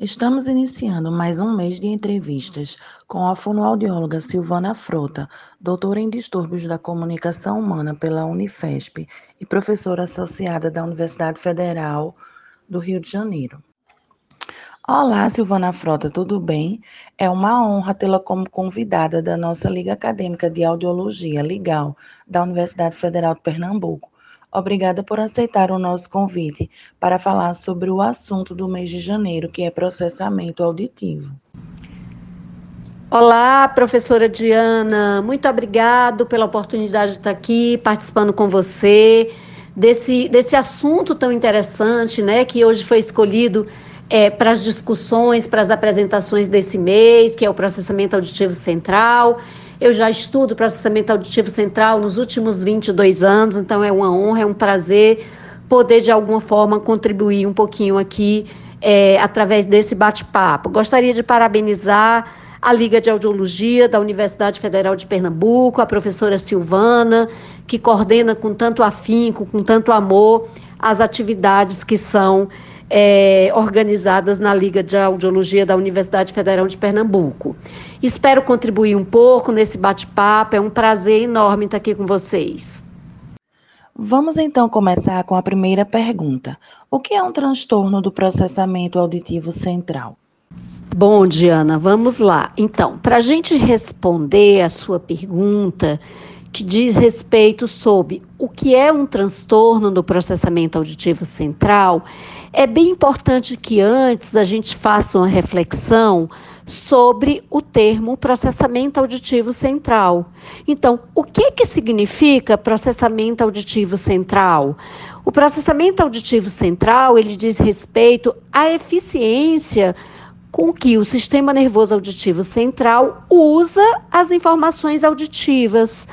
Estamos iniciando mais um mês de entrevistas com a fonoaudióloga Silvana Frota, doutora em distúrbios da comunicação humana pela Unifesp e professora associada da Universidade Federal do Rio de Janeiro. Olá, Silvana Frota, tudo bem? É uma honra tê-la como convidada da nossa Liga Acadêmica de Audiologia, Ligal, da Universidade Federal de Pernambuco. Obrigada por aceitar o nosso convite para falar sobre o assunto do mês de janeiro, que é processamento auditivo. Olá, professora Diana, muito obrigado pela oportunidade de estar aqui participando com você desse, desse assunto tão interessante, né, que hoje foi escolhido é, para as discussões, para as apresentações desse mês, que é o processamento auditivo central. Eu já estudo processamento auditivo central nos últimos 22 anos, então é uma honra, é um prazer poder de alguma forma contribuir um pouquinho aqui é, através desse bate-papo. Gostaria de parabenizar a Liga de Audiologia da Universidade Federal de Pernambuco, a professora Silvana, que coordena com tanto afinco, com tanto amor, as atividades que são é, organizadas na Liga de Audiologia da Universidade Federal de Pernambuco. Espero contribuir um pouco nesse bate-papo, é um prazer enorme estar aqui com vocês. Vamos então começar com a primeira pergunta. O que é um transtorno do processamento auditivo central? Bom, Diana, vamos lá. Então, para a gente responder a sua pergunta, que diz respeito sobre o que é um transtorno do processamento auditivo central, é bem importante que antes a gente faça uma reflexão sobre o termo processamento auditivo central. Então, o que que significa processamento auditivo central? O processamento auditivo central, ele diz respeito à eficiência com que o sistema nervoso auditivo central usa as informações auditivas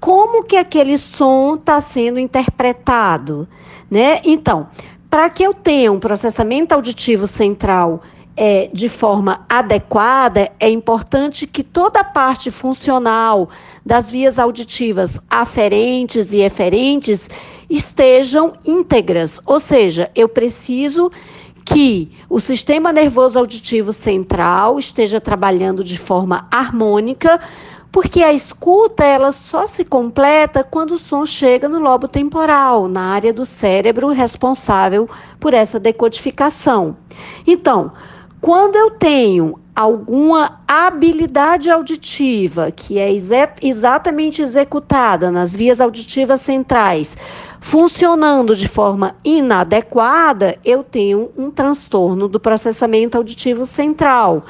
como que aquele som está sendo interpretado, né? Então, para que eu tenha um processamento auditivo central é, de forma adequada, é importante que toda a parte funcional das vias auditivas aferentes e eferentes estejam íntegras, ou seja, eu preciso que o sistema nervoso auditivo central esteja trabalhando de forma harmônica porque a escuta ela só se completa quando o som chega no lobo temporal, na área do cérebro responsável por essa decodificação. Então, quando eu tenho alguma habilidade auditiva que é exa exatamente executada nas vias auditivas centrais, funcionando de forma inadequada, eu tenho um transtorno do processamento auditivo central.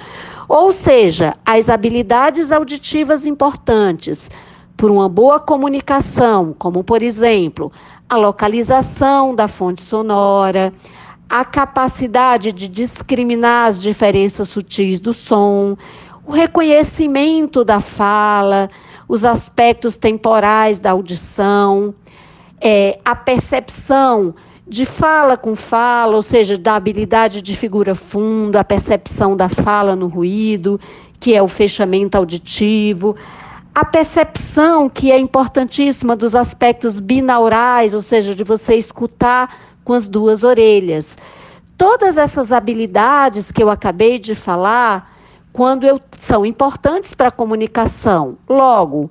Ou seja, as habilidades auditivas importantes por uma boa comunicação, como por exemplo, a localização da fonte sonora, a capacidade de discriminar as diferenças sutis do som, o reconhecimento da fala, os aspectos temporais da audição, é, a percepção de fala com fala, ou seja, da habilidade de figura funda, a percepção da fala no ruído, que é o fechamento auditivo, a percepção que é importantíssima dos aspectos binaurais, ou seja, de você escutar com as duas orelhas. Todas essas habilidades que eu acabei de falar, quando eu são importantes para a comunicação. Logo,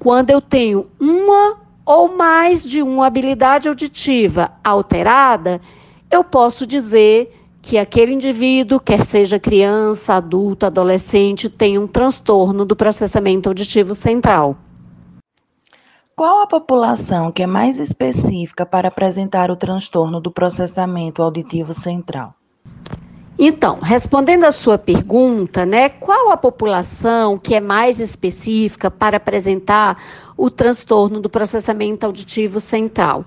quando eu tenho uma ou mais de uma habilidade auditiva alterada, eu posso dizer que aquele indivíduo, quer seja criança, adulto, adolescente, tem um transtorno do processamento auditivo central. Qual a população que é mais específica para apresentar o transtorno do processamento auditivo central? Então, respondendo à sua pergunta, né, qual a população que é mais específica para apresentar o transtorno do processamento auditivo central?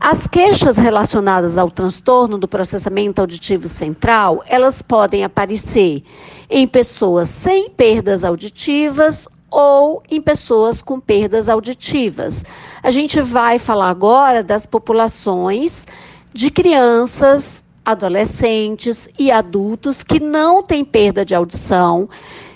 As queixas relacionadas ao transtorno do processamento auditivo central, elas podem aparecer em pessoas sem perdas auditivas ou em pessoas com perdas auditivas. A gente vai falar agora das populações de crianças adolescentes e adultos que não têm perda de audição,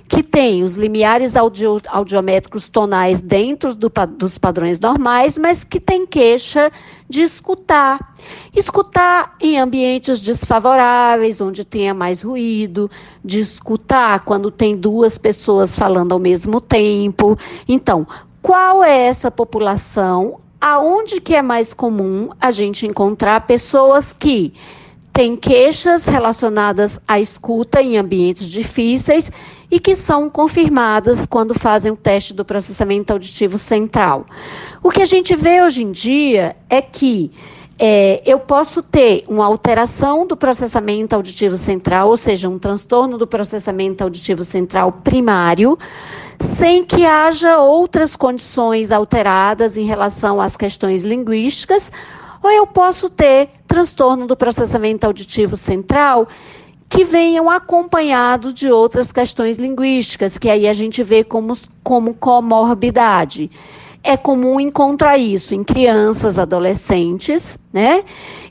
que tem os limiares audio, audiométricos tonais dentro do, dos padrões normais, mas que tem queixa de escutar. Escutar em ambientes desfavoráveis, onde tenha mais ruído, de escutar quando tem duas pessoas falando ao mesmo tempo. Então, qual é essa população? Aonde que é mais comum a gente encontrar pessoas que têm queixas relacionadas à escuta em ambientes difíceis e que são confirmadas quando fazem o teste do processamento auditivo central. O que a gente vê hoje em dia é que é, eu posso ter uma alteração do processamento auditivo central, ou seja, um transtorno do processamento auditivo central primário, sem que haja outras condições alteradas em relação às questões linguísticas ou eu posso ter transtorno do processamento auditivo central que venham acompanhados de outras questões linguísticas, que aí a gente vê como, como comorbidade. É comum encontrar isso em crianças, adolescentes, né?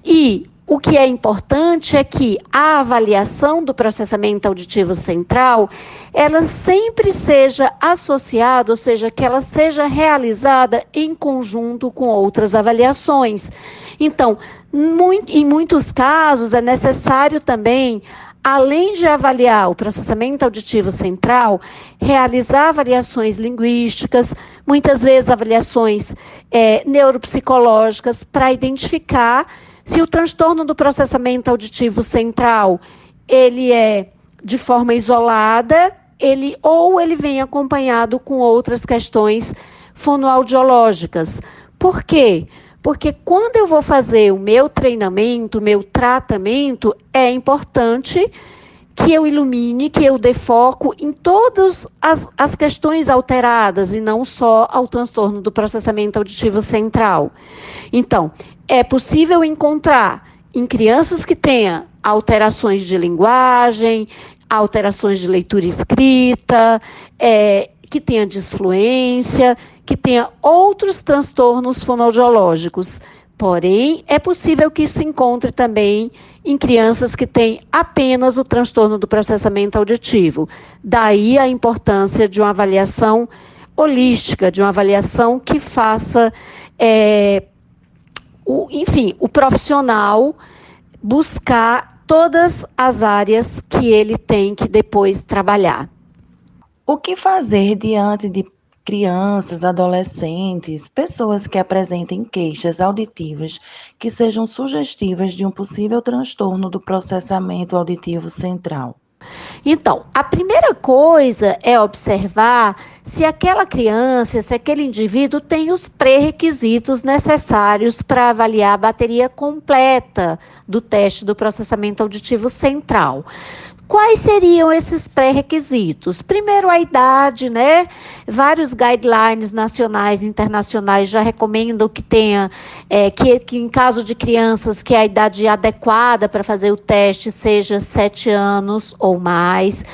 E o que é importante é que a avaliação do processamento auditivo central, ela sempre seja associada, ou seja, que ela seja realizada em conjunto com outras avaliações. Então, em muitos casos é necessário também além de avaliar o processamento auditivo central, realizar avaliações linguísticas, muitas vezes avaliações é, neuropsicológicas, para identificar se o transtorno do processamento auditivo central, ele é de forma isolada, ele ou ele vem acompanhado com outras questões fonoaudiológicas. Por quê? Porque quando eu vou fazer o meu treinamento, meu tratamento, é importante que eu ilumine, que eu dê foco em todas as, as questões alteradas e não só ao transtorno do processamento auditivo central. Então, é possível encontrar em crianças que tenham alterações de linguagem, alterações de leitura escrita, é, que tenha disfluência, que tenha outros transtornos fonoaudiológicos. Porém, é possível que se encontre também em crianças que têm apenas o transtorno do processamento auditivo. Daí a importância de uma avaliação holística, de uma avaliação que faça, é, o, enfim, o profissional buscar todas as áreas que ele tem que depois trabalhar. O que fazer diante de crianças, adolescentes, pessoas que apresentem queixas auditivas que sejam sugestivas de um possível transtorno do processamento auditivo central. Então, a primeira coisa é observar se aquela criança, se aquele indivíduo tem os pré-requisitos necessários para avaliar a bateria completa do teste do processamento auditivo central. Quais seriam esses pré-requisitos? Primeiro, a idade, né? Vários guidelines nacionais e internacionais já recomendam que tenha, é, que, que em caso de crianças, que a idade adequada para fazer o teste seja sete anos ou mais,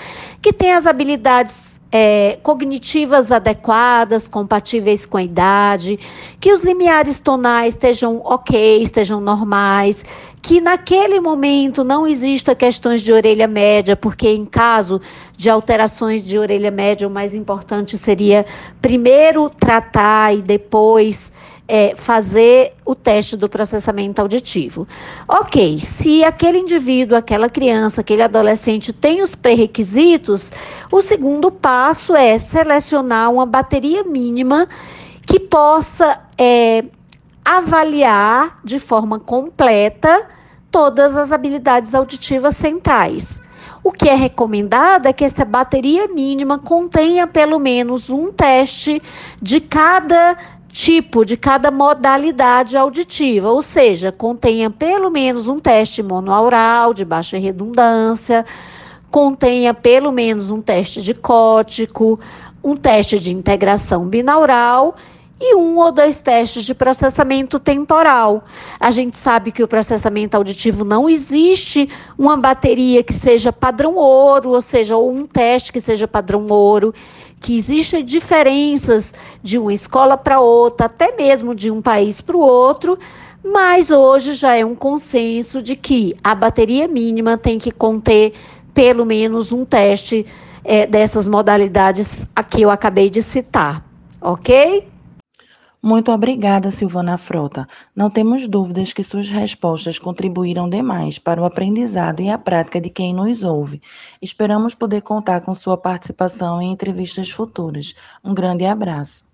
que tenha as habilidades é, cognitivas adequadas, compatíveis com a idade, que os limiares tonais estejam ok, estejam normais, que naquele momento não exista questões de orelha média, porque em caso de alterações de orelha média, o mais importante seria primeiro tratar e depois é, fazer o teste do processamento auditivo. Ok, se aquele indivíduo, aquela criança, aquele adolescente tem os pré-requisitos, o segundo passo é selecionar uma bateria mínima que possa é, avaliar de forma completa todas as habilidades auditivas centrais. O que é recomendado é que essa bateria mínima contenha pelo menos um teste de cada tipo, de cada modalidade auditiva, ou seja, contenha pelo menos um teste monoaural de baixa redundância, contenha pelo menos um teste de cótico, um teste de integração binaural e um ou dois testes de processamento temporal. A gente sabe que o processamento auditivo não existe uma bateria que seja padrão ouro, ou seja, ou um teste que seja padrão ouro, que existem diferenças de uma escola para outra, até mesmo de um país para o outro, mas hoje já é um consenso de que a bateria mínima tem que conter pelo menos um teste é, dessas modalidades a que eu acabei de citar, ok? Muito obrigada, Silvana Frota. Não temos dúvidas que suas respostas contribuíram demais para o aprendizado e a prática de quem nos ouve. Esperamos poder contar com sua participação em entrevistas futuras. Um grande abraço.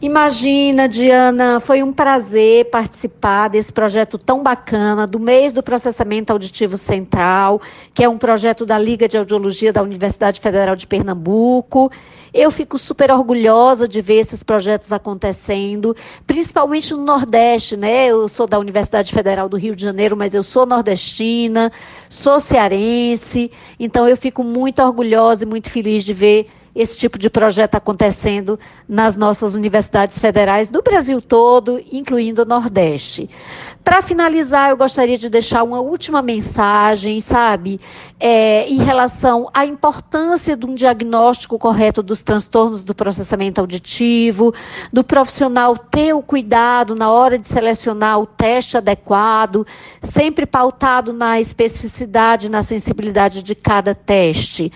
Imagina, Diana, foi um prazer participar desse projeto tão bacana do mês do processamento auditivo central, que é um projeto da Liga de Audiologia da Universidade Federal de Pernambuco. Eu fico super orgulhosa de ver esses projetos acontecendo, principalmente no Nordeste, né? Eu sou da Universidade Federal do Rio de Janeiro, mas eu sou nordestina, sou cearense, então eu fico muito orgulhosa e muito feliz de ver esse tipo de projeto acontecendo nas nossas universidades federais do Brasil todo, incluindo o Nordeste. Para finalizar, eu gostaria de deixar uma última mensagem, sabe, é, em relação à importância de um diagnóstico correto dos transtornos do processamento auditivo, do profissional ter o cuidado na hora de selecionar o teste adequado, sempre pautado na especificidade, na sensibilidade de cada teste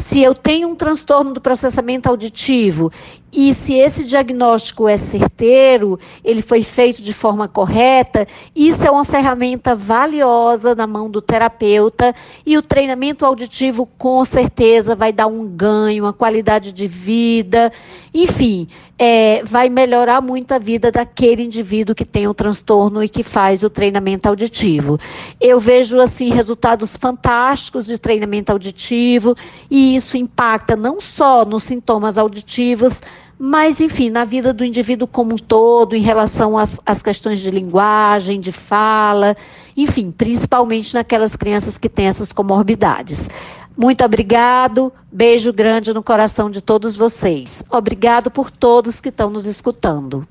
se eu tenho um transtorno do processamento auditivo e se esse diagnóstico é certeiro, ele foi feito de forma correta, isso é uma ferramenta valiosa na mão do terapeuta e o treinamento auditivo com certeza vai dar um ganho, uma qualidade de vida, enfim, é, vai melhorar muito a vida daquele indivíduo que tem o transtorno e que faz o treinamento auditivo. Eu vejo assim resultados fantásticos de treinamento auditivo e isso impacta não só nos sintomas auditivos, mas, enfim, na vida do indivíduo como um todo, em relação às, às questões de linguagem, de fala, enfim, principalmente naquelas crianças que têm essas comorbidades. Muito obrigado, beijo grande no coração de todos vocês. Obrigado por todos que estão nos escutando.